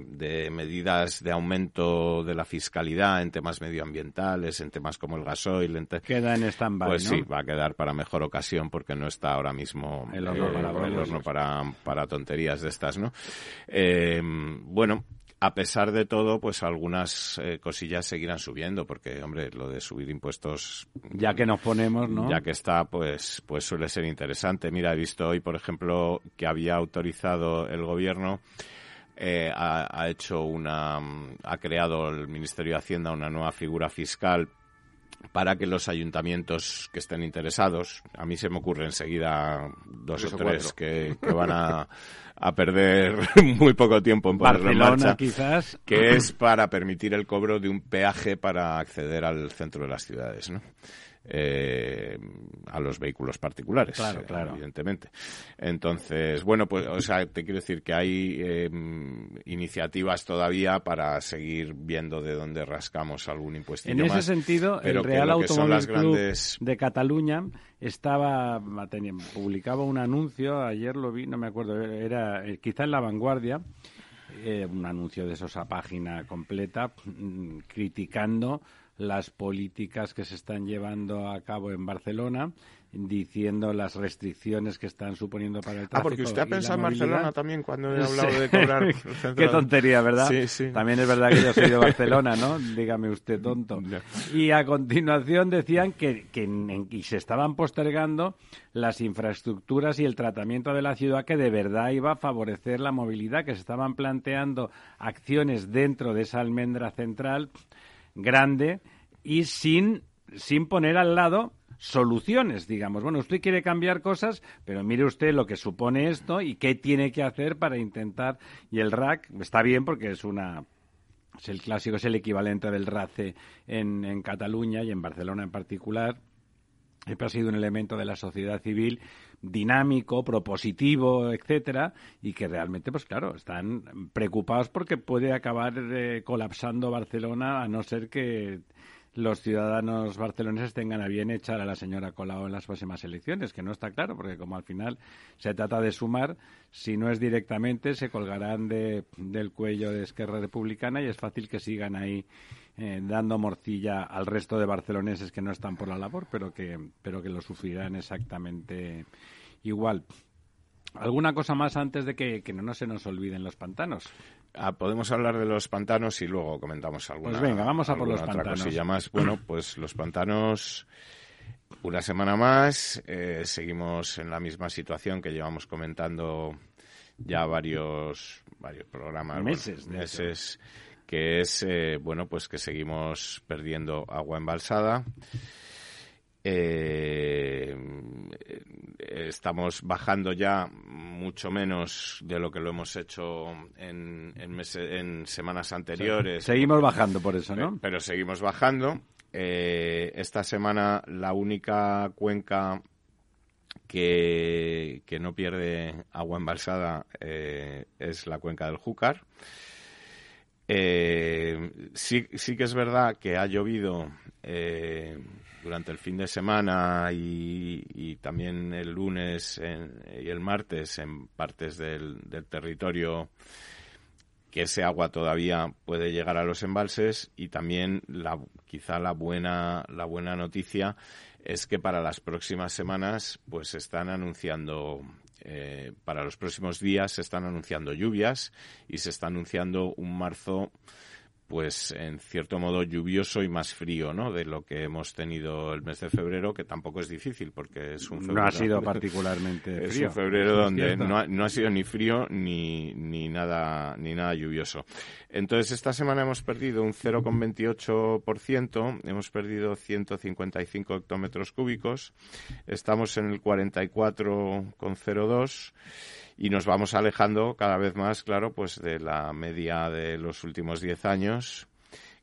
medidas de aumento de la fiscalidad en temas medioambientales en temas como el gasoil queda en stand-by pues sí va a quedar para mejor ocasión porque no está ahora mismo el horno, eh, para, para tonterías de estas, ¿no? Eh, bueno, a pesar de todo, pues algunas eh, cosillas seguirán subiendo, porque, hombre, lo de subir impuestos... Ya que nos ponemos, ¿no? Ya que está, pues, pues suele ser interesante. Mira, he visto hoy, por ejemplo, que había autorizado el gobierno... Eh, ha, ha, hecho una ha creado el Ministerio de Hacienda una nueva figura fiscal para que los ayuntamientos que estén interesados, a mí se me ocurre enseguida dos o tres que, van a, perder <laughs> muy poco tiempo en ponerlo en marcha, quizás. que es para permitir el cobro de un peaje para acceder al centro de las ciudades, ¿no? Eh, a los vehículos particulares, claro, claro. evidentemente. Entonces, bueno, pues, o sea, te quiero decir que hay eh, iniciativas todavía para seguir viendo de dónde rascamos algún impuesto. En ese sentido, el Real Automóvil Club de Cataluña estaba publicaba un anuncio, ayer lo vi, no me acuerdo, era eh, quizá en La Vanguardia, eh, un anuncio de esos a página completa, mm, criticando las políticas que se están llevando a cabo en Barcelona, diciendo las restricciones que están suponiendo para el tráfico. Ah, porque usted ha pensado en Barcelona también cuando he hablado de cobrar. <laughs> Qué tontería, ¿verdad? Sí, sí. También es verdad que yo soy de <laughs> Barcelona, ¿no? Dígame usted, tonto. Y a continuación decían que, que y se estaban postergando las infraestructuras y el tratamiento de la ciudad que de verdad iba a favorecer la movilidad, que se estaban planteando acciones dentro de esa almendra central grande y sin, sin poner al lado soluciones, digamos. Bueno, usted quiere cambiar cosas, pero mire usted lo que supone esto y qué tiene que hacer para intentar. Y el RAC está bien porque es una. Es el clásico, es el equivalente del RACE en, en Cataluña y en Barcelona en particular. Siempre ha sido un elemento de la sociedad civil dinámico, propositivo, etcétera, y que realmente, pues claro, están preocupados porque puede acabar eh, colapsando Barcelona a no ser que los ciudadanos barceloneses tengan a bien echar a la señora Colau en las próximas elecciones, que no está claro, porque como al final se trata de sumar, si no es directamente, se colgarán de, del cuello de Esquerra Republicana y es fácil que sigan ahí eh, dando morcilla al resto de barceloneses que no están por la labor, pero que, pero que lo sufrirán exactamente igual. ¿Alguna cosa más antes de que, no, se nos olviden los pantanos? Ah, podemos hablar de los pantanos y luego comentamos alguna Pues venga, vamos a por los otra pantanos. Cosilla más. Bueno, <clears throat> pues los pantanos, una semana más, eh, seguimos en la misma situación que llevamos comentando ya varios, varios programas. Meses. meses que es, eh, bueno, pues que seguimos perdiendo agua embalsada. Eh, estamos bajando ya mucho menos de lo que lo hemos hecho en, en, semanas anteriores. seguimos bajando por eso, ¿no? Pero, seguimos bajando. Eh, esta semana la única cuenca que, que no pierde agua embalsada es la cuenca del Júcar. Eh, sí, sí que es verdad que ha llovido eh, durante el fin de semana y, también el lunes y el martes en partes del, territorio que ese agua todavía puede llegar a los embalses y también la, quizá la buena, la buena noticia es que para las próximas semanas pues están anunciando eh, para los próximos días se están anunciando lluvias y se está anunciando un marzo pues en cierto modo lluvioso y más frío, ¿no? De lo que hemos tenido el mes de febrero, que tampoco es difícil porque es un febrero. No ha sido <laughs> particularmente frío. Es un febrero donde no ha, no ha, sido ni frío ni, ni nada ni nada lluvioso. Entonces esta semana hemos perdido un 0,28%, hemos perdido 155 hectómetros cúbicos, estamos en el 44,02 y nos vamos alejando cada vez más, claro, pues de la media de los últimos 10 años,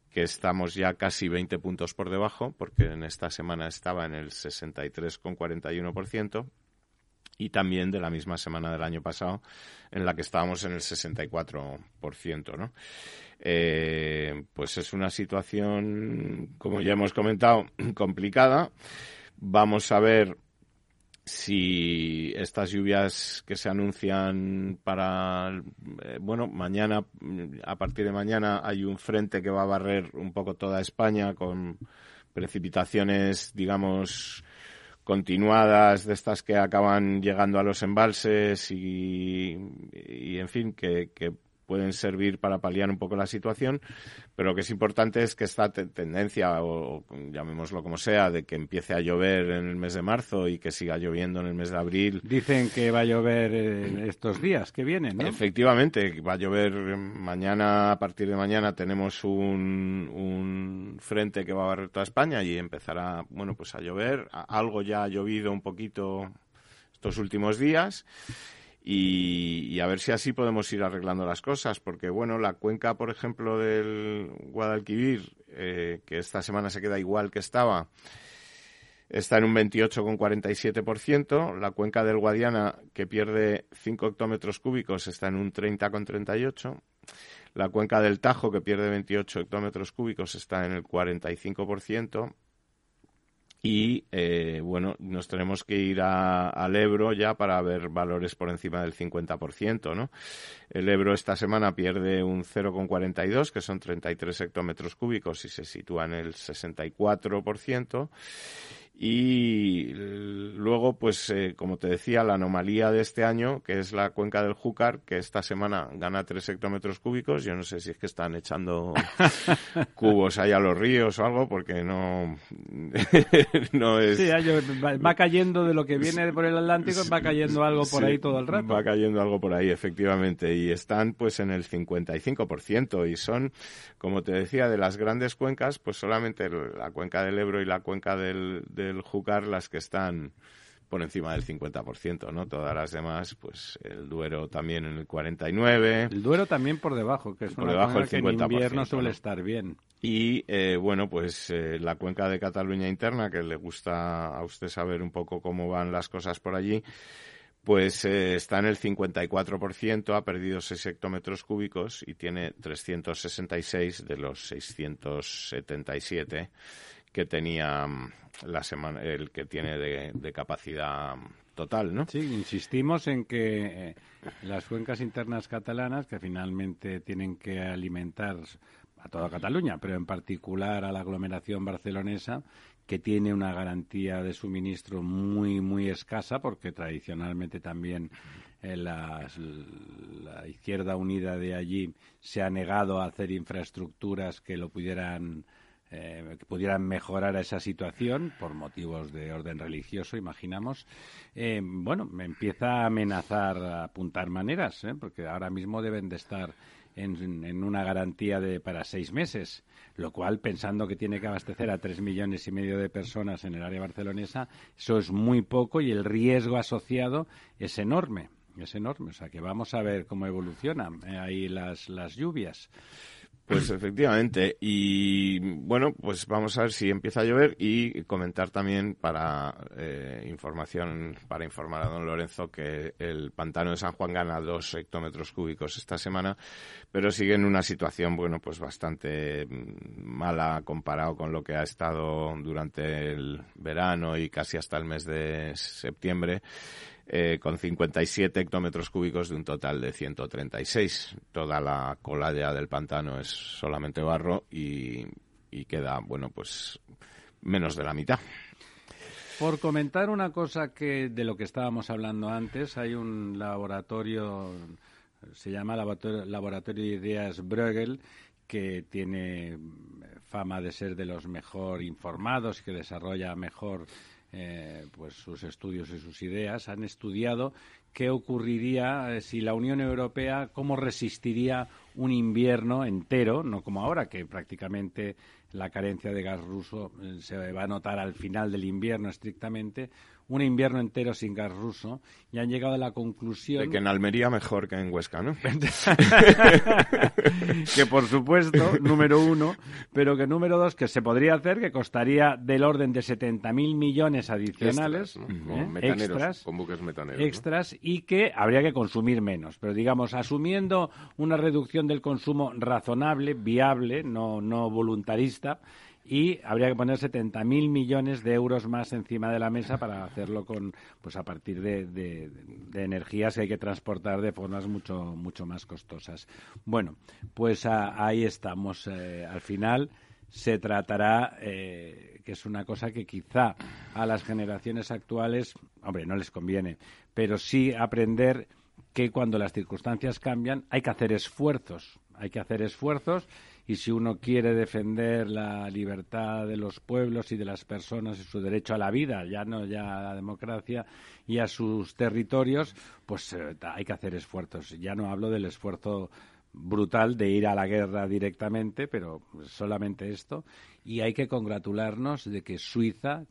que estamos ya casi 20 puntos por debajo, porque en esta semana estaba en el 63,41%, y también de la misma semana del año pasado, en la que estábamos en el 64%, ¿no? Eh, pues es una situación, como ya hemos comentado, <clears throat> complicada. Vamos a ver si estas lluvias que se anuncian para, eh, bueno, mañana, a partir de mañana hay un frente que va a barrer un poco toda España con precipitaciones, digamos, continuadas de estas que acaban llegando a los embalses y, y en fin, que, que pueden servir para paliar un poco la situación, pero lo que es importante es que esta tendencia, o, llamémoslo como sea, de que empiece a llover en el mes de marzo y que siga lloviendo en el mes de abril. Dicen que va a llover en estos días que vienen, ¿no? Efectivamente, va a llover mañana, a partir de mañana tenemos un, un frente que va a barrer toda España y empezará, bueno, pues a llover. Algo ya ha llovido un poquito estos últimos días y, a ver si así podemos ir arreglando las cosas, porque bueno, la cuenca, por ejemplo, del Guadalquivir, eh, que esta semana se queda igual que estaba, está en un 28,47%, la cuenca del Guadiana, que pierde 5 hectómetros cúbicos, está en un 30,38%, la cuenca del Tajo, que pierde 28 hectómetros cúbicos, está en el 45%, y eh, bueno, nos tenemos que ir al Ebro ya para ver valores por encima del 50%, ¿no? El Ebro esta semana pierde un 0,42, que son 33 hectómetros cúbicos y se sitúa en el 64%. Y luego, pues, eh, como te decía, la anomalía de este año, que es la cuenca del Júcar, que esta semana gana 3 hectómetros cúbicos. Yo no sé si es que están echando <laughs> cubos ahí a los ríos o algo, porque no, <laughs> no es... Sí, va cayendo de lo que viene por el Atlántico, va cayendo algo por ahí todo el rato. Va cayendo algo por ahí, efectivamente. Y están, pues, en el 55%. Y son, como te decía, de las grandes cuencas, pues solamente la cuenca del Ebro y la cuenca del el Júcar las que están por encima del 50%, ¿no? Todas las demás, pues el Duero también en el 49. El Duero también por debajo, que es por debajo del 50%, que en invierno suele estar bien. Y eh, bueno, pues eh, la cuenca de Cataluña interna, que le gusta a usted saber un poco cómo van las cosas por allí, pues eh, está en el 54%, ha perdido 6 hectómetros cúbicos y tiene 366 de los 677 que tenía mm, la semana, el que tiene de, capacidad total, ¿no? Sí, insistimos en que eh, las cuencas internas catalanas, que finalmente tienen que alimentar a toda Cataluña, pero en particular a la aglomeración barcelonesa, que tiene una garantía de suministro muy, muy escasa, porque tradicionalmente también eh, la izquierda unida de allí se ha negado a hacer infraestructuras que lo pudieran eh, que pudieran mejorar esa situación por motivos de orden religioso, imaginamos. Eh, bueno, empieza a amenazar a apuntar maneras, ¿eh? porque ahora mismo deben de estar en, una garantía de para seis meses, lo cual, pensando que tiene que abastecer a tres millones y medio de personas en el área barcelonesa, eso es muy poco y el riesgo asociado es enorme. Es enorme. O sea que vamos a ver cómo evolucionan ahí las, las lluvias. Pues <clears throat> efectivamente. Y bueno, pues vamos a ver si empieza a llover y comentar también para eh, información, para informar a don Lorenzo que el pantano de San Juan gana dos hectómetros cúbicos esta semana, pero sigue en una situación, bueno, pues bastante mm, mala comparado con lo que ha estado durante el verano y casi hasta el mes de septiembre. Eh, con 57 hectómetros cúbicos de un total de 136. Toda la colalla del pantano es solamente barro y, y queda, bueno, pues menos de la mitad. Por comentar una cosa que de lo que estábamos hablando antes, hay un laboratorio, se llama Laboratorio de Ideas Bruegel, que tiene fama de ser de los mejor informados que desarrolla mejor eh, pues sus estudios y sus ideas, han estudiado qué ocurriría eh, si la Unión Europea, cómo resistiría un invierno entero, no como ahora, que prácticamente la carencia de gas ruso eh, se va a notar al final del invierno estrictamente, un invierno entero sin gas ruso y han llegado a la conclusión... De que en Almería mejor que en Huesca, ¿no? <laughs> que por supuesto, número uno, pero que número dos, que se podría hacer, que costaría del orden de 70.000 millones adicionales, extras, ¿eh? con buques metaneros. Extras, y que habría que consumir menos. Pero digamos, asumiendo una reducción del consumo razonable, viable, no, no voluntarista, y habría que poner 70.000 millones de euros más encima de la mesa para hacerlo con pues a partir de, energías que hay que transportar de formas mucho mucho más costosas. Bueno, pues ahí estamos. Eh, al final se tratará eh, que es una cosa que quizá a las generaciones actuales, hombre, no les conviene, pero sí aprender que cuando las circunstancias cambian hay que hacer esfuerzos, hay que hacer esfuerzos y si uno quiere defender la libertad de los pueblos y de las personas y su derecho a la vida, ya no ya a la democracia y a sus territorios, pues eh, hay que hacer esfuerzos. Ya no hablo del esfuerzo brutal de ir a la guerra directamente, pero solamente esto. Y hay que congratularnos de que Suiza,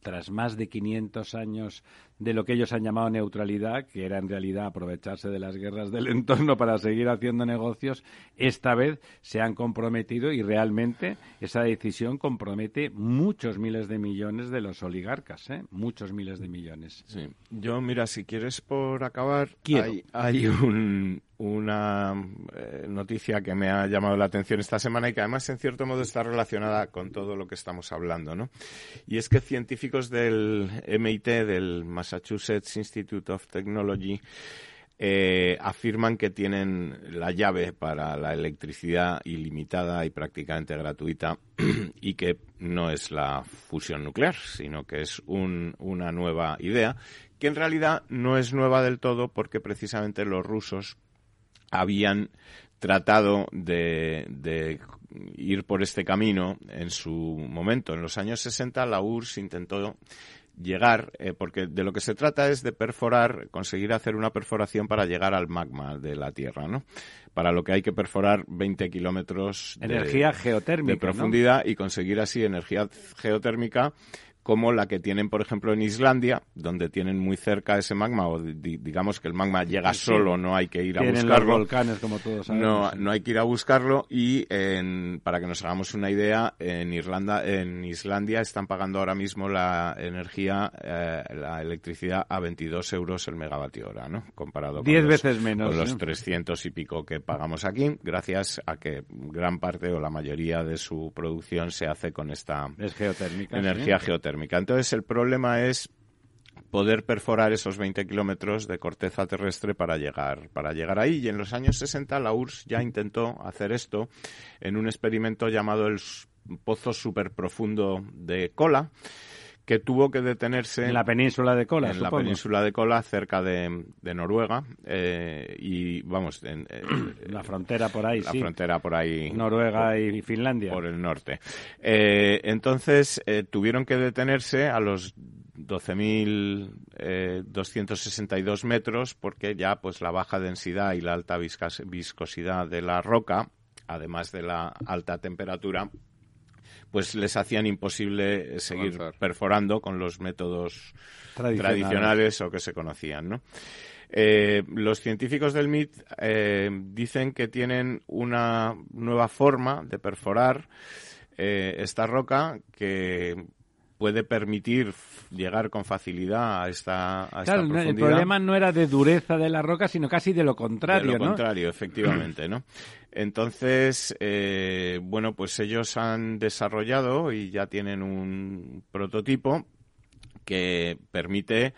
tras más de 500 años de lo que ellos han llamado neutralidad, que era en realidad aprovecharse de las guerras del <laughs> entorno para seguir haciendo negocios, esta vez se han comprometido y realmente esa decisión compromete muchos miles de millones de los oligarcas, ¿eh? muchos miles de millones. Sí. Yo, mira, si quieres por acabar, hay, hay una eh, noticia que me ha llamado la atención esta semana y que además en cierto modo está relacionada con todo lo que estamos hablando, ¿no? Y es que científicos del MIT, del Massachusetts Institute of Technology eh, afirman que tienen la llave para la electricidad ilimitada y prácticamente gratuita <clears throat> y que no es la fusión nuclear, sino que es una nueva idea que en realidad no es nueva del todo porque precisamente los rusos habían tratado de, de, ir por este camino en su momento. En los años 60 la URSS intentó llegar, eh, porque de lo que se trata es de perforar, conseguir hacer una perforación para llegar al magma de la Tierra, ¿no? Para lo que hay que perforar 20 kilómetros de, energía geotérmica, de profundidad y conseguir así energía geotérmica como la que tienen, por ejemplo, en Islandia, donde tienen muy cerca ese magma, o digamos que el magma llega solo, no hay que ir a buscarlo. Los volcanes, como todos sabemos. No, no hay que ir a buscarlo y en, para que nos hagamos una idea, en Irlanda, en Islandia están pagando ahora mismo la energía, eh, la electricidad a 22 euros el megavatio hora, ¿no? Comparado con, veces menos, con los 300 y pico que pagamos aquí, gracias a que gran parte o la mayoría de su producción se hace con esta energía geotérmica entonces el problema es poder perforar esos 20 kilómetros de corteza terrestre para llegar, para llegar ahí. Y en los años 60 la URSS ya intentó hacer esto en un experimento llamado el Pozo Superprofundo de Kola, que tuvo que detenerse en la península de Kola, en la península de Kola, cerca de, Noruega eh, y vamos, en, eh, <clears throat> la frontera por ahí, la frontera por ahí, Noruega y Finlandia, por el norte. Eh, entonces tuvieron que detenerse a los 12.262 metros porque ya pues la baja densidad y la alta viscosidad de la roca, además de la alta temperatura, pues les hacían imposible seguir perforando con los métodos tradicionales, o que se conocían, ¿no? Eh, los científicos del MIT eh, dicen que tienen una nueva forma de perforar eh, esta roca que puede permitir llegar con facilidad a esta, a claro, profundidad. El problema no era de dureza de la roca, sino casi de lo contrario, De lo contrario, efectivamente, ¿no? Entonces, eh, bueno, pues ellos han desarrollado y ya tienen un prototipo que permite,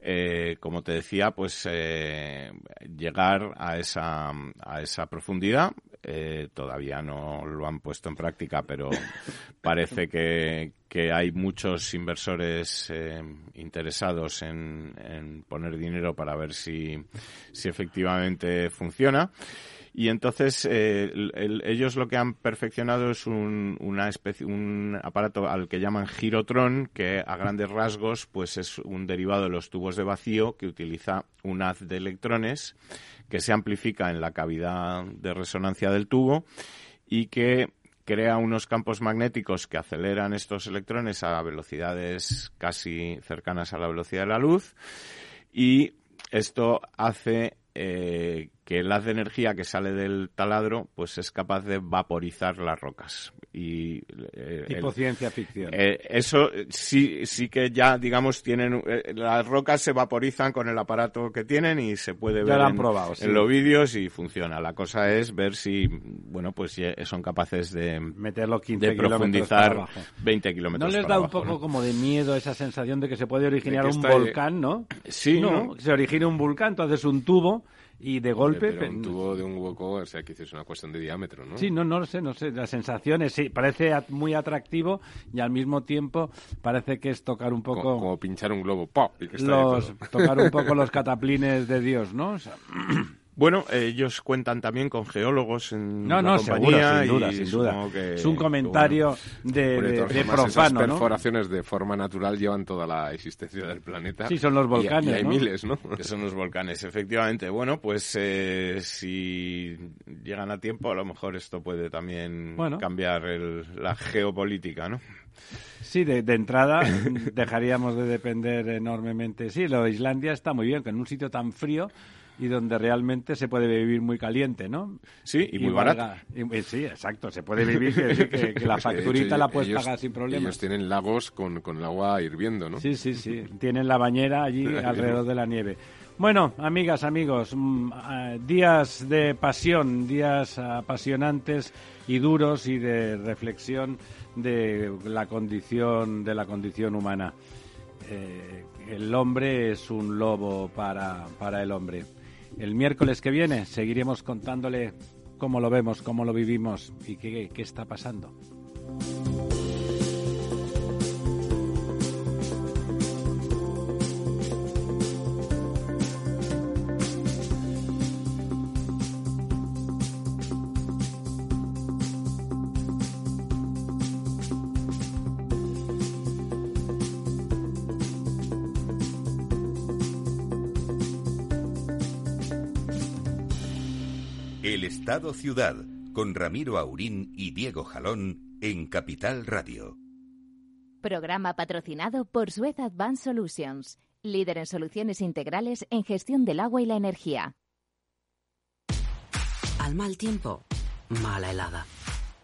eh, como te decía, pues eh, llegar a esa, a esa profundidad. Eh, todavía no lo han puesto en práctica, pero parece que, que hay muchos inversores interesados en, en, poner dinero para ver si, si efectivamente funciona. Y entonces eh, ellos lo que han perfeccionado es un, una especie, un aparato al que llaman girotron, que a grandes rasgos pues es un derivado de los tubos de vacío que utiliza un haz de electrones que se amplifica en la cavidad de resonancia del tubo y que crea unos campos magnéticos que aceleran estos electrones a velocidades casi cercanas a la velocidad de la luz. Y esto hace eh, que el haz de energía que sale del taladro pues es capaz de vaporizar las rocas. Y eh, tipo ciencia ficción. eh, eso sí sí que ya digamos tienen eh, las rocas se vaporizan con el aparato que tienen y se puede ver en, probado, en, los vídeos y funciona. La cosa es ver si bueno pues son capaces de meterlo 15 de profundizar 20 kilómetros no les da un poco como de miedo esa sensación de que se puede originar un volcán no sí no, se origina un volcán entonces un tubo y de golpe... Pero un tubo de un hueco, o sea, que es una cuestión de diámetro, ¿no? Sí, no, no lo sé, no sé. La sensación es, sí, parece muy atractivo y al mismo tiempo parece que es tocar un poco... Como, pinchar un globo, ¡pop! Y que está los, tocar un poco <laughs> los cataplines de Dios, ¿no? O sea, <clears throat> Bueno, ellos cuentan también con geólogos en no, no, compañía sin duda, sin duda. es un comentario de, de, profano, esas perforaciones de forma natural llevan toda la existencia del planeta. Sí, son los volcanes, y, hay miles, ¿no? Que son los volcanes, efectivamente. Bueno, pues eh, si llegan a tiempo, a lo mejor esto puede también cambiar la geopolítica, ¿no? Sí, de, de, entrada <laughs> dejaríamos de depender enormemente. Sí, lo de Islandia está muy bien, que en un sitio tan frío y donde realmente se puede vivir muy caliente, ¿no? Sí, y, muy barato. sí, exacto, se puede vivir que, que, <laughs> la facturita la puedes pagar sin problema. Ellos tienen lagos con, con el agua hirviendo, ¿no? Sí, sí, sí, tienen la bañera allí <laughs> alrededor de la nieve. Bueno, amigas, amigos, mm, eh, días de pasión, días apasionantes y duros y de reflexión de la condición de la condición humana. Eh, el hombre es un lobo para, para el hombre. El miércoles que viene seguiremos contándole cómo lo vemos, cómo lo vivimos y qué, está pasando. Estado Ciudad con Ramiro Aurín y Diego Jalón en Capital Radio. Programa patrocinado por Suez Advanced Solutions, líder en soluciones integrales en gestión del agua y la energía. Al mal tiempo, mala helada.